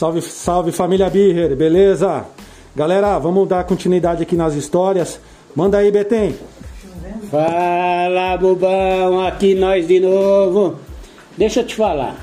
Salve, salve família Birrer, beleza? Galera, vamos dar continuidade aqui nas histórias. Manda aí, Betem. Fala, bobão, aqui nós de novo. Deixa eu te falar.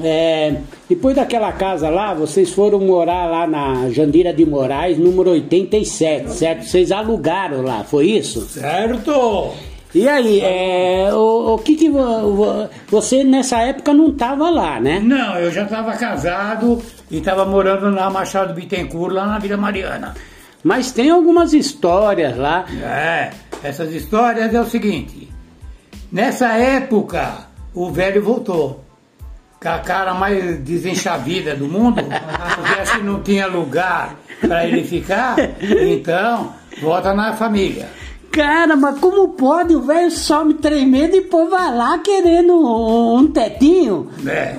É, depois daquela casa lá, vocês foram morar lá na Jandira de Moraes, número 87, certo? Vocês alugaram lá, foi isso? Certo! E aí, é, o, o que que vo- vo- você nessa época não tava lá, né? Não, eu já estava casado e estava morando na Machado Bittencourt, lá na Vila Mariana. Mas tem algumas histórias lá. É, essas histórias é o seguinte. Nessa época, o velho voltou. Com a cara mais desenchavida do mundo, porque que não tinha lugar para ele ficar, então volta na família. Cara, mas como pode o velho só me tremer e depois vai lá querendo um, um tetinho? É.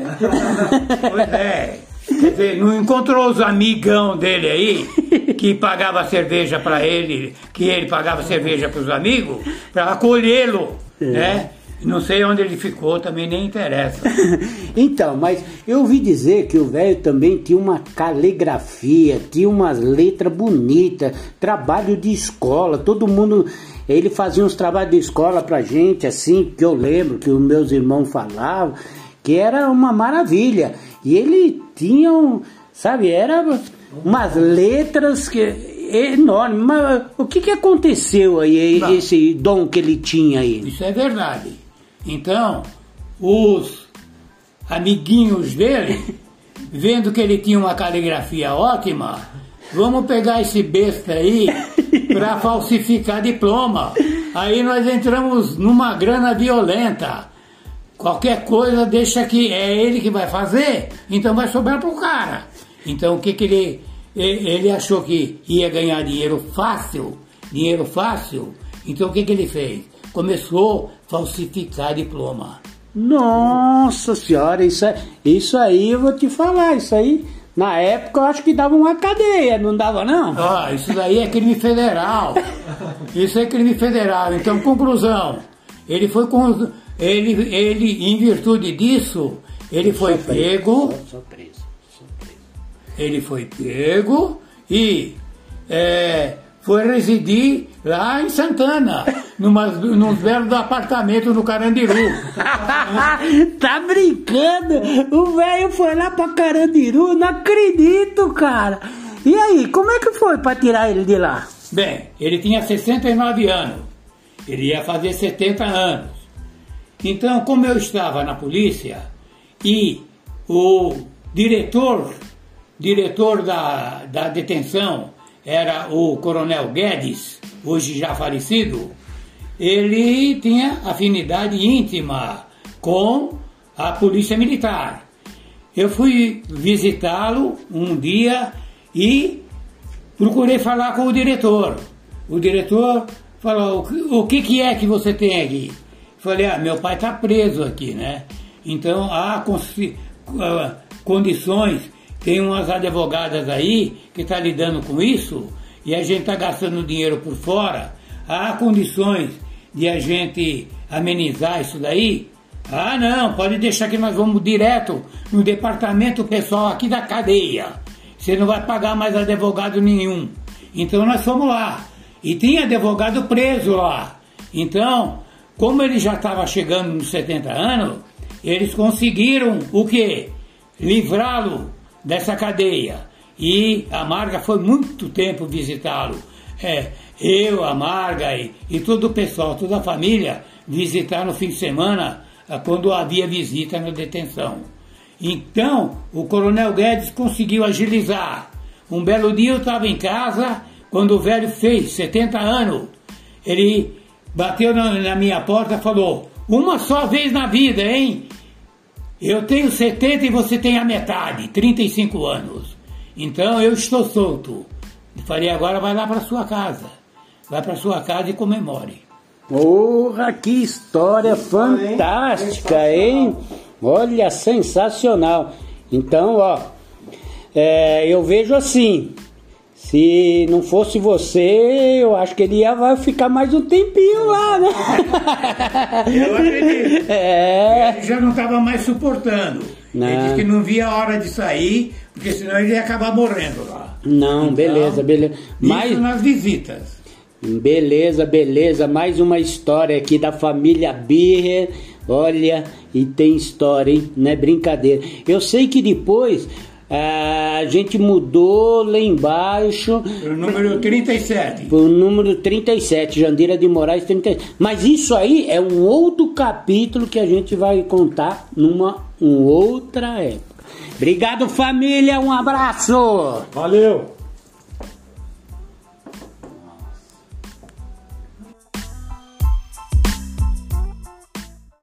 Pois é. Quer dizer, não encontrou os amigão dele aí, que pagava cerveja para ele, que ele pagava cerveja para os amigos, para acolhê-lo, né? Não sei onde ele ficou, também nem interessa. Então, mas eu ouvi dizer que o velho também tinha uma caligrafia, tinha umas letras bonitas, trabalho de escola, todo mundo. Ele fazia uns trabalhos de escola pra gente, assim, que eu lembro que os meus irmãos falavam, que era uma maravilha. E ele tinha, um, sabe, era umas letras que enormes. Mas o que, que aconteceu aí, Não. esse dom que ele tinha aí? Isso é verdade. Então, os amiguinhos dele, vendo que ele tinha uma caligrafia ótima, vamos pegar esse besta aí para falsificar diploma. Aí nós entramos numa grana violenta. Qualquer coisa deixa que é ele que vai fazer, então vai sobrar pro cara. Então o que que ele ele achou que ia ganhar dinheiro fácil, dinheiro fácil. Então o que que ele fez? Começou falsificar diploma. Nossa senhora, isso, é- isso aí eu vou te falar, isso aí na época eu acho que dava uma cadeia, não dava não? Ah, isso daí é crime federal. Isso é crime federal. Então, conclusão. Ele foi com. Ele, ele, em virtude disso, ele foi pego. Preso, preso. Ele foi pego e é, foi residir lá em Santana, numa, num belo apartamento no Carandiru. tá brincando? O velho foi lá pra Carandiru, não acredito, cara. E aí, como é que foi pra tirar ele de lá? Bem, ele tinha 69 anos. Ele ia fazer 70 anos. Então, como eu estava na polícia e o diretor, diretor da, da detenção era o Coronel Guedes, hoje já falecido, ele tinha afinidade íntima com a polícia militar. Eu fui visitá-lo um dia e procurei falar com o diretor. O diretor falou: "O que- que, é que você tem aqui? Falei: ah, meu pai está preso aqui, né? Então há ah, condições, tem umas advogadas aí que estão lidando com isso e a gente está gastando dinheiro por fora. Há condições de a gente amenizar isso daí? Ah, não, pode deixar que nós vamos direto no departamento pessoal aqui da cadeia. Você não vai pagar mais advogado nenhum. Então nós fomos lá. E tinha advogado preso lá. Então, como ele já estava chegando nos 70 anos, eles conseguiram o quê? Livrá-lo dessa cadeia. E a Marga foi muito tempo visitá-lo. É, eu, a Marga e, e todo o pessoal, toda a família, visitar no fim de semana ah, quando havia visita na detenção. Então, o Coronel Guedes conseguiu agilizar. Um belo dia eu estava em casa, quando o velho fez 70 anos, ele bateu na, na minha porta e falou: Uma só vez na vida, hein? Eu tenho 70 e você tem a metade, 35 anos. Então eu estou solto. Falei, agora vai lá para sua casa. Vai para sua casa e comemore. Porra, que história fantástica, hein? Olha, sensacional. Então, ó, é, eu vejo assim. Se não fosse você, eu acho que ele ia ficar mais um tempinho lá, né? Eu acredito. É. Ele já não estava mais suportando. Ele Não. disse que não via a hora de sair, porque senão ele ia acabar morrendo lá. Não, Então, beleza, beleza. Isso Mas, nas visitas. beleza, beleza. Mais uma história aqui da família Birrer. Olha, e tem história, hein? Não é brincadeira. Eu sei que depois a gente mudou lá embaixo O número 37. o número 37, Jandira de Moraes 37. Mas isso aí é um outro capítulo que a gente vai contar numa um outra época. Obrigado, família. Um abraço. Valeu!